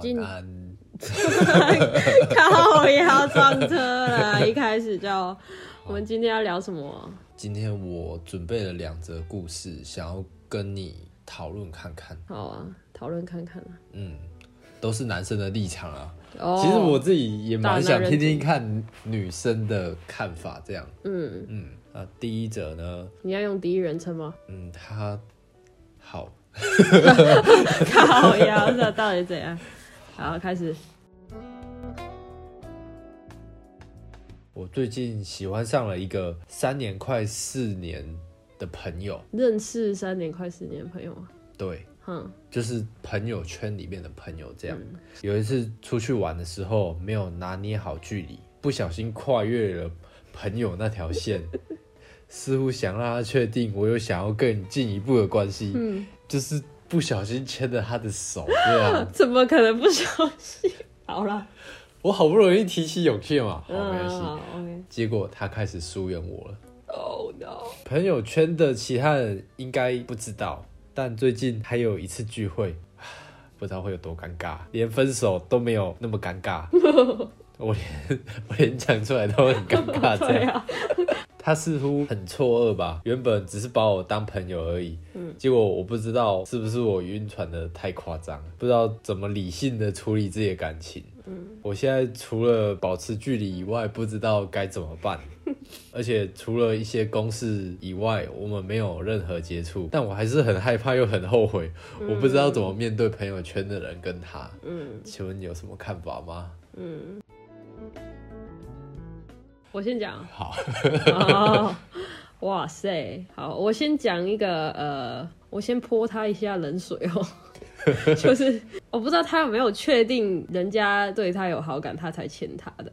们今晚安。靠要撞车了，一开始就我们今天要聊什么？今天我准备了两则故事，想要跟你讨论看看。好啊，讨论看看啊。嗯，都是男生的立场啊。哦其实我自己也蛮想听听看女生的看法，这样。嗯，嗯，啊，第一者呢，你要用第一人称吗？嗯，他好，靠腰，这到底怎样？好，开始。我最近喜欢上了一个三年快四年的朋友，认识三年快四年的朋友吗？对，哼，就是朋友圈里面的朋友这样。有一次出去玩的时候，没有拿捏好距离，不小心跨越了朋友那条线，似乎想让他确定我有想要更进一步的关系，嗯，就是不小心牵着他的手，对啊。怎么可能不小心？好了，我好不容易提起勇气嘛，好没关系。嗯，OK。结果他开始疏远我了。Oh no！朋友圈的其他人应该不知道，但最近还有一次聚会，不知道会有多尴尬，连分手都没有那么尴尬。我连 我连讲出来都很尴尬，这样。啊，他似乎很错愕吧，原本只是把我当朋友而已，嗯结果我不知道是不是我晕船的太夸张，不知道怎么理性的处理自己的感情。嗯我现在除了保持距离以外，不知道该怎么办。而且除了一些公事以外，我们没有任何接触，但我还是很害怕又很后悔，我不知道怎么面对朋友圈的人跟他。嗯请问你有什么看法吗？嗯。我先讲。好，哦，哇塞，好，我先讲一个，呃，我先泼他一下冷水哦，就是我不知道他有没有确定人家对他有好感，他才牵他的。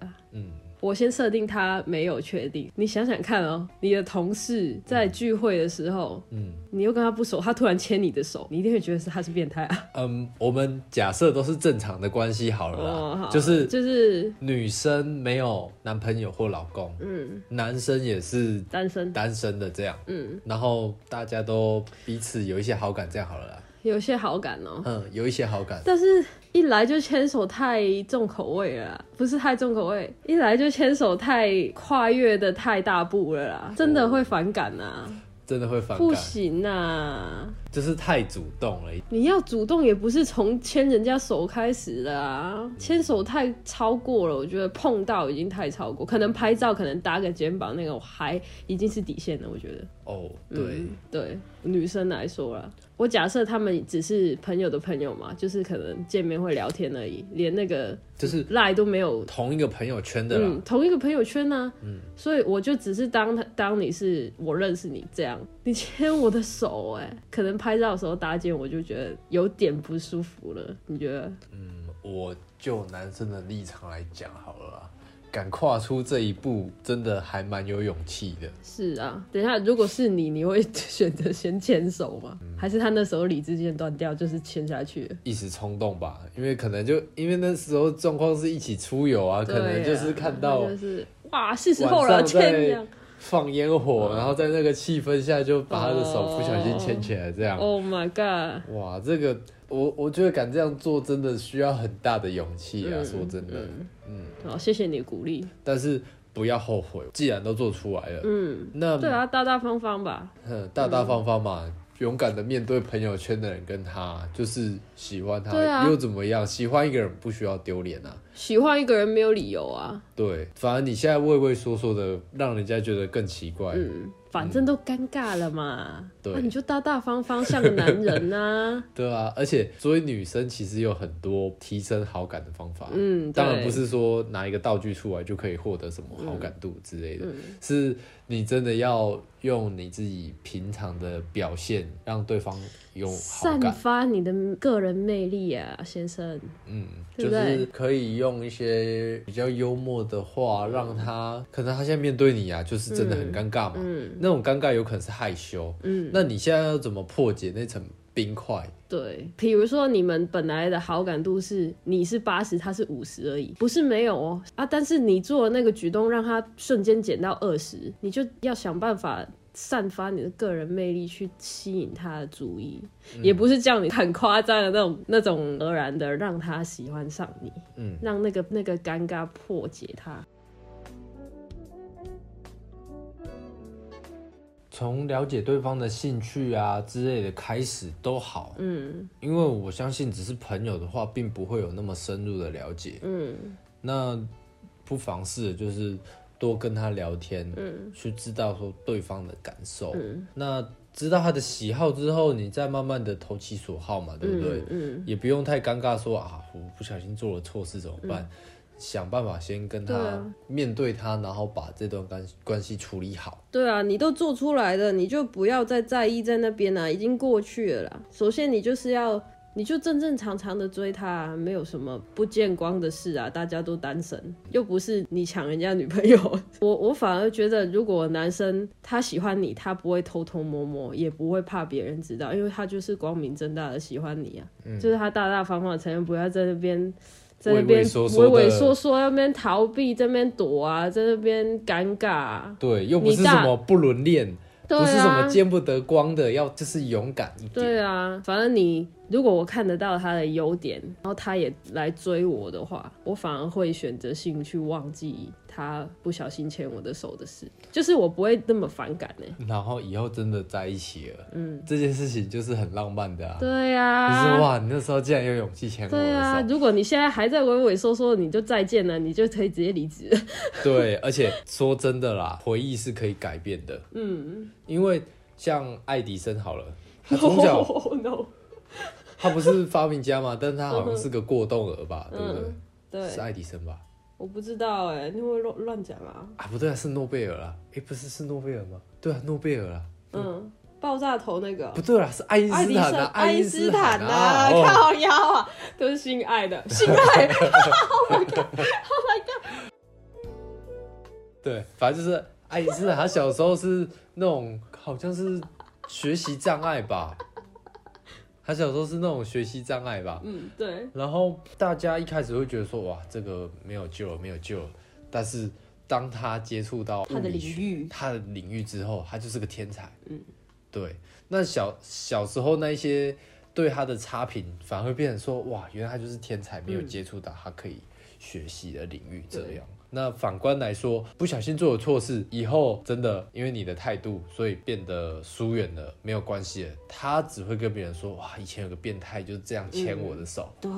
嗯，我先设定他没有确定，你想想看哦，你的同事在聚会的时候，嗯。你又跟他不熟，他突然牵你的手，你一定会觉得是他是变态啊。嗯，我们假设都是正常的关系好了啦，哦，好，就是就是，女生没有男朋友或老公，嗯，男生也是单身，单身的这样，嗯，然后大家都彼此有一些好感，这样好了啦。有些好感哦。嗯，有一些好感，但是，一来就牵手太重口味了啦，不是太重口味，一来就牵手太跨越的太大步了啦，真的会反感呐、真的会反感，不行呐、就是太主动了。你要主动也不是从牵人家手开始的啊，牵手太超过了，我觉得碰到已经太超过，可能拍照，可能搭个肩膀那个还已经是底线了，我觉得。哦，对，嗯对，女生来说啦，我假设他们只是朋友的朋友嘛，就是可能见面会聊天而已，连那个就是赖都没有。同一个朋友圈的啦。嗯，同一个朋友圈呢、嗯，所以我就只是当他当你是我认识你这样，你牵我的手、哎，可能拍照的时候搭肩，我就觉得有点不舒服了。你觉得？嗯，我就男生的立场来讲好了啦，敢跨出这一步，真的还蛮有勇气的。是啊，等一下，如果是你，你会 选择先牵手吗？还是他那时候理智线断掉，就是牵下去了？一时冲动吧，因为可能就因为那时候状况是一起出游啊，可能就是看到就是哇，是时候了，晚上牵这样。放烟火，然后在那个气氛下就把他的手不小心牵起来，这样。Oh my god！哇，这个我我觉得敢这样做真的需要很大的勇气啊，嗯说真的，嗯，好，谢谢你的鼓励。但是不要后悔，既然都做出来了，嗯，那对啊，大大方方吧。嗯大大方方嘛，勇敢的面对朋友圈的人跟他，就是喜欢他，啊又怎么样？喜欢一个人不需要丢脸啊，喜欢一个人没有理由啊，对，反而你现在畏畏缩缩的，让人家觉得更奇怪。嗯，反正都尴尬了嘛，对啊你就大大方方像个男人呐、对啊，而且作为女生，其实有很多提升好感的方法。嗯，当然不是说拿一个道具出来就可以获得什么好感度之类嗯的，是你真的要用你自己平常的表现，让对方有好散。发你的个人魅力啊，先生。嗯，就是可以用一些比较幽默的话，让他可能他现在面对你啊，就是真的很尴尬嘛。嗯那种尴尬有可能是害羞，嗯，那你现在要怎么破解那层冰块？对，比如说你们本来的好感度是你是八十，他是五十而已，不是没有哦啊，但是你做的那个举动让他瞬间减到二十，你就要想办法散发你的个人魅力去吸引他的注意，也不是叫你很夸张的那种 那种而然的让他喜欢上你，嗯，让那个那个尴尬破解他。从了解对方的兴趣啊之类的开始都好，嗯因为我相信只是朋友的话，并不会有那么深入的了解。嗯那不妨试着就是多跟他聊天，嗯去知道说对方的感受。嗯那知道他的喜好之后，你再慢慢的投其所好嘛，对不对？嗯也不用太尴尬说啊，我不小心做了错事怎么办？想办法先跟他啊面对他，然后把这段关关系处理好。对啊，你都做出来了，你就不要再在意在那边啦、已经过去了啦。首先，你就是要，你就正正常常的追他、啊，没有什么不见光的事啊。大家都单身，又不是你抢人家女朋友。我我反而觉得，如果男生他喜欢你，他不会偷偷摸摸，也不会怕别人知道，因为他就是光明正大的喜欢你啊，就是他大大方方承认，不要在那边。在那边畏畏缩缩在那边逃避，在那边躲啊，在那边尴尬、啊。对，又不是什么不伦恋，对不是什么啊见不得光的，要就是勇敢一点。对啊，反正你如果我看得到他的优点，然后他也来追我的话，我反而会选择性去忘记他不小心牵我的手的事，就是我不会那么反感呢、然后以后真的在一起了，嗯，这件事情就是很浪漫的啊。对就呀、是哇，你那时候竟然有勇气牵我对啊，如果你现在还在畏畏缩缩，你就再见了，你就可以直接离职。对，而且说真的啦，回忆是可以改变的，嗯。因为像爱迪生好了，他从小 no，他不是发明家嘛，但是他好像是个过动儿吧，对不对？嗯，对，是爱迪生吧？我不知道哎、你会乱乱讲啊？啊，不对啊，是诺贝尔啦。哎，不是是诺贝尔吗？对啊，诺贝尔啦。嗯，爆炸头那个不对啦，是爱因爱迪生、斯坦啊，爱因斯坦啊，啊，哦靠腰啊，都是性爱的，性爱！Oh my god！Oh my god！。对，反正就是爱因斯坦，他小时候是那种好像是学习障碍吧，他小时候是那种学习障碍吧。嗯，对，然后大家一开始会觉得说，哇，这个没有救了，没有救了。但是当他接触到他的领域他的领域之后，他就是个天才。嗯，对。那小小时候那一些对他的差评，反而会变成说，哇，原来他就是天才，没有接触到他可以学习的领域，这对样。那反观来说，不小心做了错事，以后真的因为你的态度，所以变得疏远了，没有关系了。他只会跟别人说，哇，以前有个变态就是这样牵我的手。对，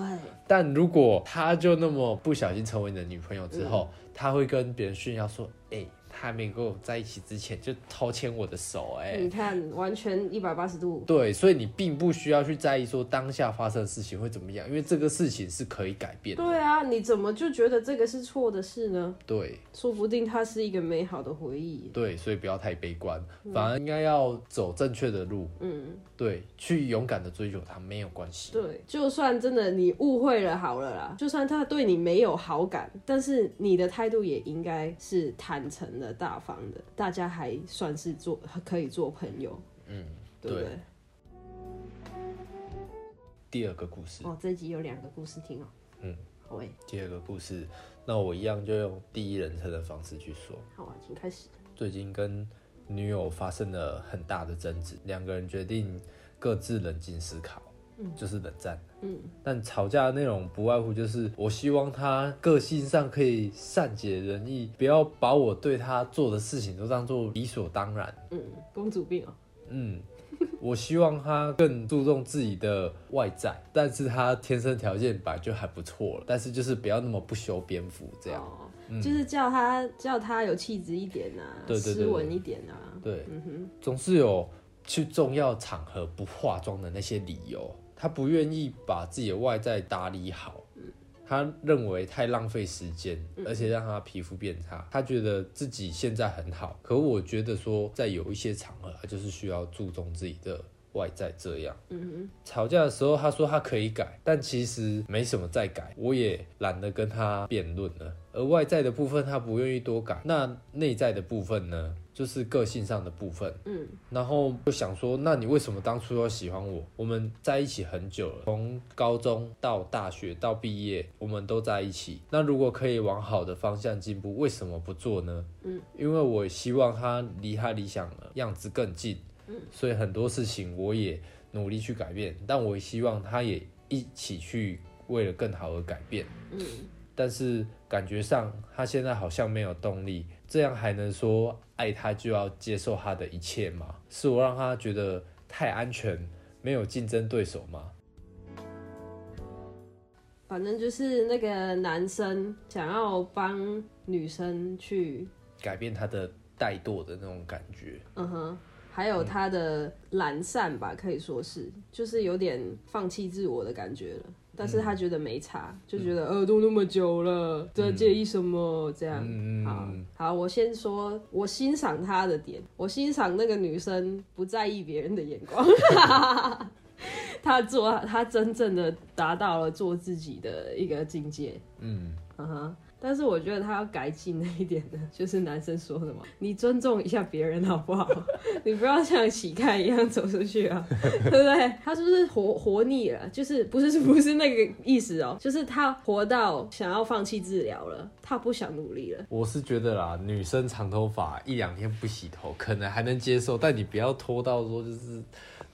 但如果他就那么不小心成为你的女朋友之后，嗯他会跟别人炫耀说：“哎、他还没跟我在一起之前就偷牵我的手、哎、你看，完全一百八十度。对，所以你并不需要去在意说当下发生的事情会怎么样，因为这个事情是可以改变的。对啊，你怎么就觉得这个是错的事呢？对说不定它是一个美好的回忆。对，所以不要太悲观，反而应该要走正确的路。嗯，对，去勇敢的追求他没有关系。对，就算真的你误会了好了啦，就算他对你没有好感，但是你的态度也应该是坦诚的、大方的，大家还算是做可以做朋友，嗯，对不对？第二个故事，哦，这一集有两个故事听哦。嗯，好诶，第二个故事，那我一样就用第一人称的方式去说。好啊，请开始。最近跟女友发生了很大的争执，两个人决定各自冷静思考，就是冷战。嗯但吵架的内容不外乎就是，我希望他个性上可以善解人意，不要把我对他做的事情都当做理所当然。嗯，公主病哦。嗯，我希望他更注重自己的外在，但是他天生条件本来就还不错了，但是就是不要那么不修边幅这样。哦就是叫他叫他有气质一点啊，对对对斯文一点啊。对，嗯哼，总是有去重要场合不化妆的那些理由。他不愿意把自己的外在打理好，他认为太浪费时间，而且让他皮肤变差。他觉得自己现在很好，可我觉得说，在有一些场合，他就是需要注重自己的外在这样。嗯吵架的时候，他说他可以改，但其实没什么再改，我也懒得跟他辩论了。而外在的部分他不愿意多改，那内在的部分呢，就是个性上的部分。嗯然后就想说，那你为什么当初要喜欢我？我们在一起很久了，从高中到大学到毕业，我们都在一起。那如果可以往好的方向进步，为什么不做呢？嗯，因为我希望他离他理想的样子更近。嗯，所以很多事情我也努力去改变，但我希望他也一起去为了更好而改变。嗯但是感觉上他现在好像没有动力，这样还能说爱他就要接受他的一切吗？是我让他觉得太安全，没有竞争对手吗？反正就是那个男生想要帮女生去，改变他的怠惰的那种感觉。嗯哼，还有他的懒散吧，可以说是，就是有点放弃自我的感觉了。但是他觉得没差，就觉得呃都那么久了，在介意什么这样。嗯。好好，我先说，我欣赏他的点，我欣赏那个女生不在意别人的眼光，她做他真正的达到了做自己的一个境界。嗯，嗯哼，但是我觉得他要改进的一点呢，就是男生说什么，你尊重一下别人好不好？你不要像乞丐一样走出去啊，对不对？他是不是活活腻了？就是不是不是那个意思哦，就是他活到想要放弃治疗了，他不想努力了。我是觉得啦，女生长头发一两天不洗头可能还能接受，但你不要拖到说就是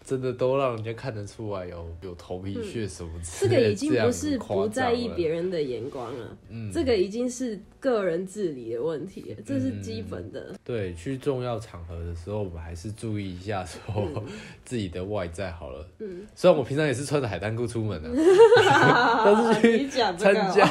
真的都让人家看得出来有有头皮屑什么之类的、这个已经不是不在意别人。的眼光了，嗯这个已经是个人自理的问题了，这是基本的。对，去重要场合的时候，我们还是注意一下说、自己的外在好了。嗯，虽然我平常也是穿着海滩裤出门的、但是去参加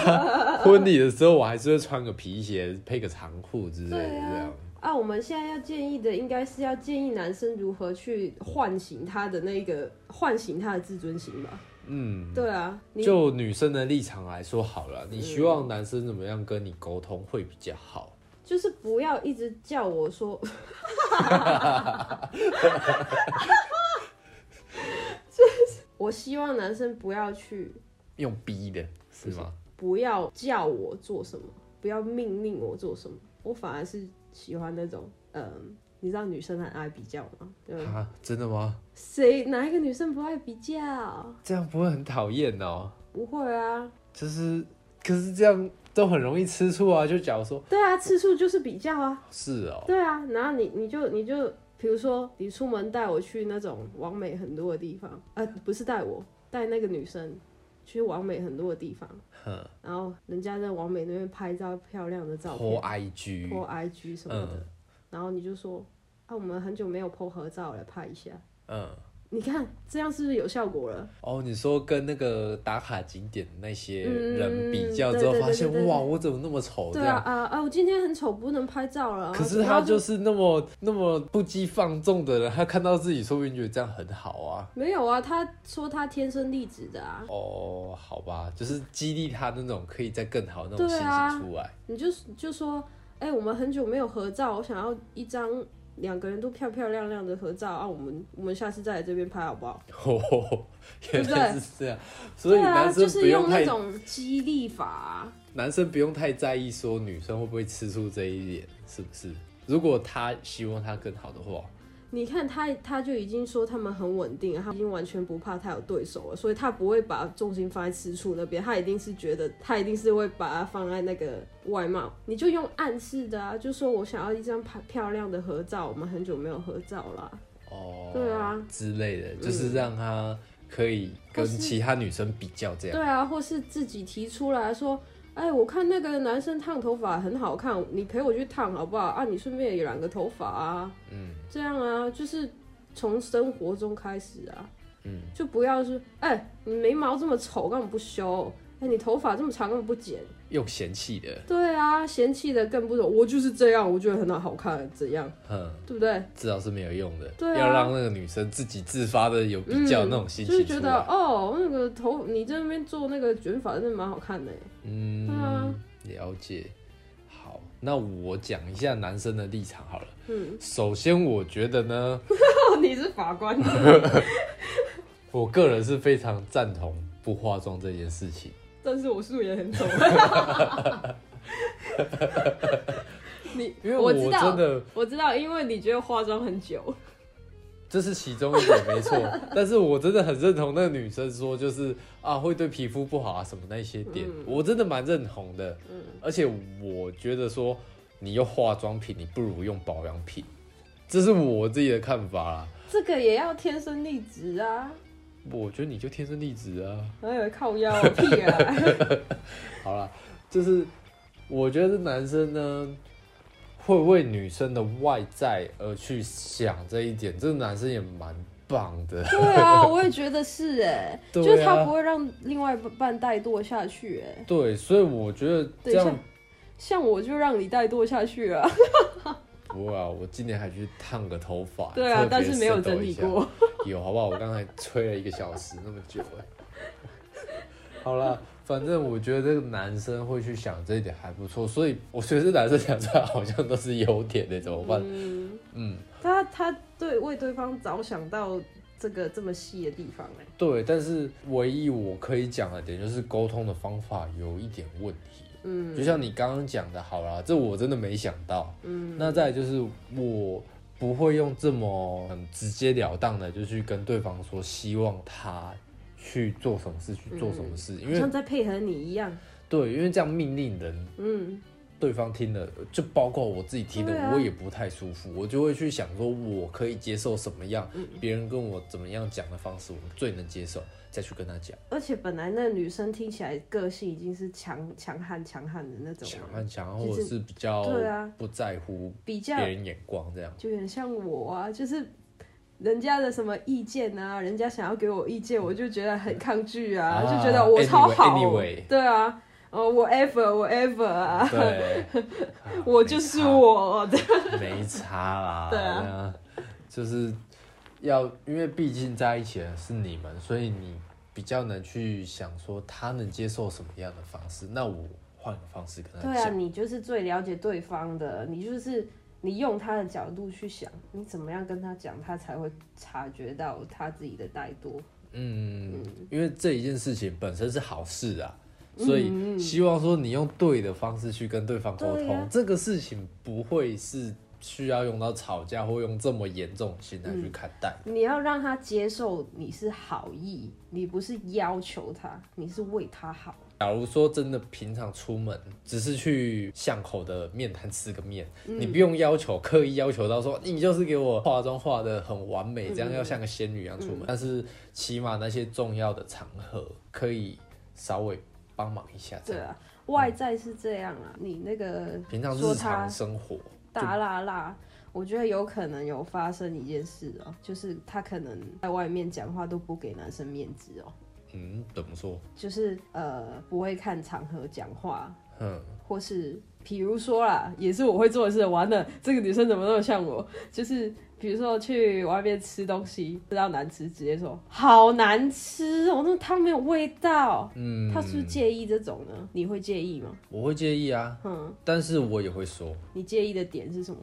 婚礼的时候，我还是会穿个皮鞋，配个长裤之类的这样啊。啊，我们现在要建议的应该是要建议男生如何去唤醒他的那个唤醒他的自尊心吧。嗯，对啊，就女生的立场来说好了，你希望男生怎么样跟你沟通会比较好？就是不要一直叫我说，就是我希望男生不要去，用逼的是吗？不要叫我做什么，不要命令我做什么，我反而是喜欢那种，嗯、你知道女生很爱比较吗？对，啊，真的吗？谁哪一个女生不爱比较？这样不会很讨厌哦？不会啊，就是，可是这样都很容易吃醋啊。就假如说对啊，吃醋就是比较啊。是哦，对啊，然后你你就你就比如说你出门带我去那种完美很多的地方，呃，不是带我带那个女生去完美很多的地方，然后人家在完美那边拍照漂亮的照片，po 片 IG，，po IG 什么的，嗯。然后你就说啊，我们很久没有 po 合照了拍一下，嗯，你看这样是不是有效果了？哦，你说跟那个打卡景点那些嗯人比较之后，发现哇，我怎么那么丑？对啊啊啊！我今天很丑，不能拍照了。可是他就是那么那么不羁放纵的人，他看到自己，说不定觉得这样很好啊。没有啊，他说他天生丽质的啊，哦，好吧，就是激励他那种可以再更好那种心对啊情出来。你就就说，哎、我们很久没有合照，我想要一张两个人都漂漂亮亮的合照啊，我们我们下次再来这边拍好不好？哦，原对不来是这样，所以对啊，男生就是不用那种激励法、啊。男生不用太在意说女生会不会吃醋这一点，是不是？如果他希望他更好的话，你看他，他就已经说他们很稳定，他已经完全不怕他有对手了，所以他不会把重心放在吃醋那边，他一定是觉得他一定是会把它放在那个外貌。你就用暗示的啊，就说我想要一张拍漂亮的合照，我们很久没有合照啦。哦，对啊之类的，就是让他可以跟其他女生比较这样。对啊，或是自己提出来说，哎，我看那个男生烫头发很好看，你陪我去烫好不好？啊，你顺便也染个头发啊，嗯这样啊，就是从生活中开始啊，嗯，就不要说，哎，你眉毛这么丑，干嘛不修？哎，你头发这么长，干嘛不剪？用嫌弃的，对啊，嫌弃的更不懂，我就是这样，我觉得很好看，怎样，嗯，对不对？至少是没有用的。对啊要让那个女生自己自发的有比较那种心情就是觉得。哦，那个头你在那边做那个卷发，真的蛮好看的。嗯，对啊了解。好，那我讲一下男生的立场好了。嗯，首先，我觉得呢，你是法官，我个人是非常赞同不化妆这件事情。但是我素颜很丑。你因为我知道真的我知道，因为你觉得化妆很久，这是其中一点没错，但是我真的很认同那个女生说，就是啊会对皮肤不好啊什么那些点，嗯我真的蛮认同的。嗯而且我觉得说，你用化妆品，你不如用保养品，这是我自己的看法啦。这个也要天生丽质啊！我觉得你就天生丽质啊。还有靠腰屁啊！好了，就是我觉得男生呢，会为女生的外在而去想这一点，这个男生也蛮棒的。对啊，我也觉得是哎，就是他不会让另外一半怠惰下去哎。对，所以我觉得这，样像像我就让你怠惰下去啊。不会啊，我今年还去烫个头发。对啊但是没有整理过。有好不好？我刚才吹了一个小时那么久哎。好了，反正我觉得这个男生会去想这一点还不错，所以我觉得这男生讲出来好像都是优点的，怎么办？嗯，嗯，他他对为对方着想到这个这么细的地方哎。对，但是唯一我可以讲的点就是沟通的方法有一点问题。嗯就像你刚刚讲的，好啦，这我真的没想到。嗯，那再就是我不会用这么很直截了当的就去跟对方说，希望他去做什么事，去做什么事，因为像在配合你一样。对，因为这样命令人，嗯，对方听的，就包括我自己听的，啊。我也不太舒服，我就会去想说，我可以接受什么样，嗯。别人跟我怎么样讲的方式，我最能接受，再去跟他讲。而且本来那女生听起来个性已经是强强悍强悍的那种。强，悍强，悍或者是比较对啊。不在乎比较别人眼光这样。就有点像我啊，就是人家的什么意见啊，人家想要给我意见，我就觉得很抗拒啊，啊就觉得我超好。对啊，哦，whatever whatever 啊，对，我就是我的，没差啦。对啊啊，就是要，因为毕竟在一起的是你们，所以你比较能去想说他能接受什么样的方式，那我换个方式跟他对啊，你就是最了解对方的，你就是你用他的角度去想，你怎么样跟他讲，他才会察觉到他自己的怠惰。嗯，因为这一件事情本身是好事啊。嗯所以希望说你用对的方式去跟对方沟通，啊这个事情不会是需要用到吵架或用这么严重的心态去看待。你要让他接受你是好意，你不是要求他，你是为他好。假如说真的平常出门只是去巷口的面摊吃个面，嗯你不用要求刻意要求到说你就是给我化妆化的很完美，这样要像个仙女一样出嗯门。但是起码那些重要的场合可以稍微帮忙一下。对啊，外在是这样啊，你那个平常日常生活，大辣辣，我觉得有可能有发生一件事哦、就是他可能在外面讲话都不给男生面子哦、嗯，怎么说？就是呃不会看场合讲话，嗯，或是比如说啦，也是我会做的事。完了，这个女生怎么那么像我？就是比如说去外面吃东西，吃到难吃，直接说好难吃哦，那个汤没有味道。嗯，他是不是介意这种呢？你会介意吗？我会介意啊，嗯，但是我也会说，你介意的点是什么？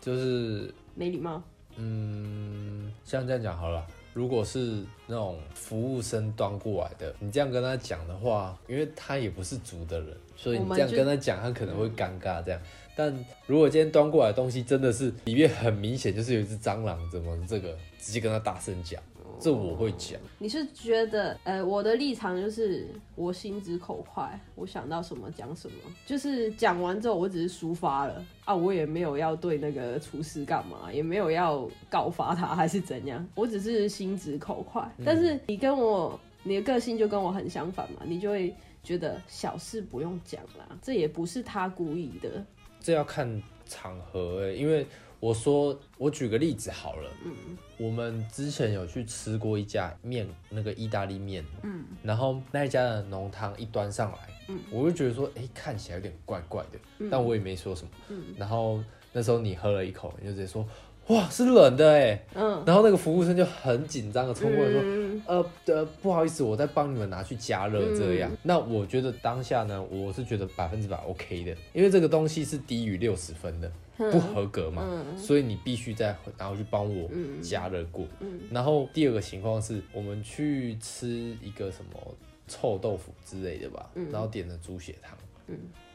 就是没礼貌。嗯，像这样讲好了，如果是那种服务生端过来的，你这样跟他讲的话，因为他也不是煮的人，所以你这样跟他讲，他可能会尴尬这样。但如果今天端过来的东西真的是里面很明显就是有一只蟑螂，怎么这个直接跟他大声讲，这我会讲。你是觉得，呃，我的立场就是我心直口快，我想到什么讲什么，就是讲完之后我只是抒发了啊，我也没有要对那个厨师干嘛，也没有要告发他还是怎样，我只是心直口快。但是你跟我，你的个性就跟我很相反嘛，你就会觉得小事不用讲啦，这也不是他故意的，这要看场合欸因为我说，我举个例子好了，嗯，我们之前有去吃过一家面，那个意大利面，嗯，然后那一家的浓汤一端上来，嗯，我就觉得说，哎、看起来有点怪怪的，但我也没说什么，嗯，然后那时候你喝了一口，你就直接说，哇，是冷的哎。嗯然后那个服务生就很紧张的冲过来说，嗯呃呃，不好意思，我在帮你们拿去加热这样。那我觉得当下呢，我是觉得百分之百 OK 的，因为这个东西是低于六十分的，不合格嘛，所以你必须再拿回去帮我加热过。然后第二个情况是我们去吃一个什么臭豆腐之类的吧，然后点了猪血汤。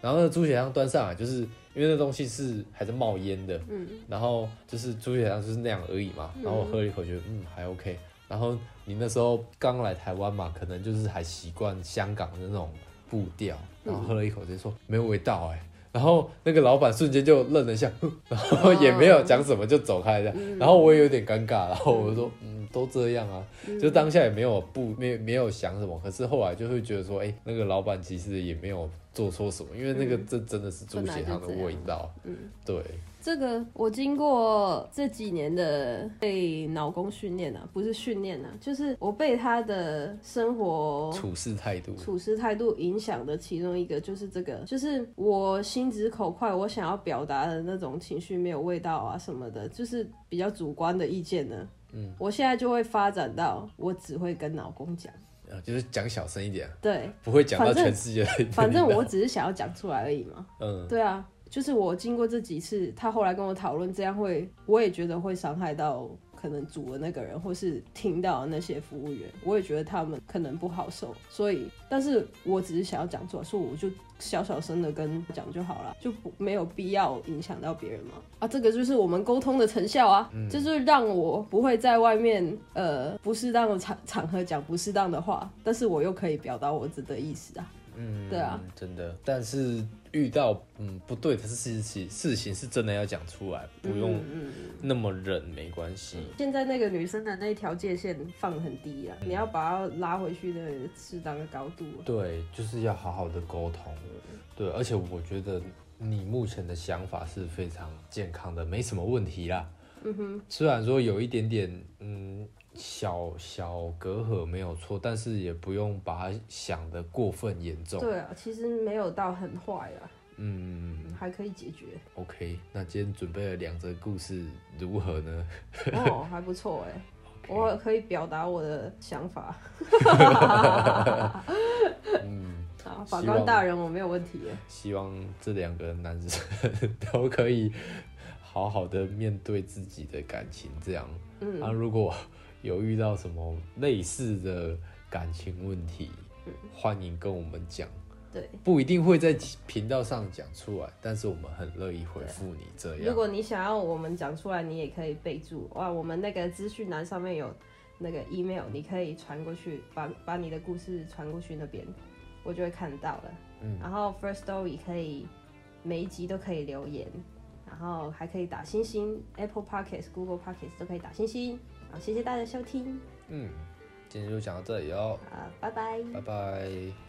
然后那个猪血汤端上来，就是因为那东西是还在冒烟的，然后就是猪血汤就是那样而已嘛。然后我喝了一口，觉得嗯还 OK。然后你那时候刚来台湾嘛，可能就是还习惯香港的那种步调，然后喝了一口直接说没有味道哎、然后那个老板瞬间就愣了一下，然后也没有讲什么就走开了。然后我也有点尴尬，然后我就说嗯。都这样啊，就当下也没有不没没有想什么，可是后来就会觉得说哎、那个老板其实也没有做错什么，因为那个这真的是猪血汤的味道，嗯，对。这个我经过这几年的被脑功训练啊，不是训练啊，就是我被他的生活处事态度，处事态度影响的其中一个就是这个，就是我心直口快，我想要表达的那种情绪没有味道啊什么的，就是比较主观的意见呢。嗯，我现在就会发展到我只会跟老公讲，呃，就是讲小声一点，对，不会讲到全世界反正我只是想要讲出来而已嘛。嗯。对啊，就是我经过这几次，他后来跟我讨论，这样会，我也觉得会伤害到可能煮的那个人，或是听到的那些服务员，我也觉得他们可能不好受。所以，但是我只是想要讲出来，说我就小小声的跟讲就好了，就不没有必要影响到别人嘛。啊，这个就是我们沟通的成效啊，就是让我不会在外面呃不适当的场场合讲不适当的话，但是我又可以表达我自己的意思啊。嗯，对啊，真的。但是遇到嗯不对的事情，事情是真的要讲出来，不用嗯那么忍，没关系。现在那个女生的那一条界限放很低啊，你要把她拉回去的适当的高度啊。对，就是要好好的沟通。对，而且我觉得你目前的想法是非常健康的，没什么问题啦。嗯哼，虽然说有一点点嗯小小隔阂没有错，但是也不用把它想的过分严重。对啊，其实没有到很坏啊，嗯还可以解决。，OK，那今天准备了两则故事，如何呢？哦，还不错 哎，我可以表达我的想法。嗯，啊，法官大人，我没有问题耶。希望这两个男生都可以好好的面对自己的感情，这样。嗯，啊，如果有遇到什么类似的感情问题，欢迎跟我们讲，对，不一定会在频道上讲出来，但是我们很乐意回复你这样。如果你想要我们讲出来，你也可以备注哇，我们那个资讯栏上面有那个 email，你可以传过去，把把你的故事传过去那边，我就会看到了。嗯，然后 First Story 可以每一集都可以留言，然后还可以打星星，Apple Podcasts、Google Podcasts 都可以打星星。好，谢谢大家收听，嗯，今天就讲到这里哦，啊，拜拜。拜拜。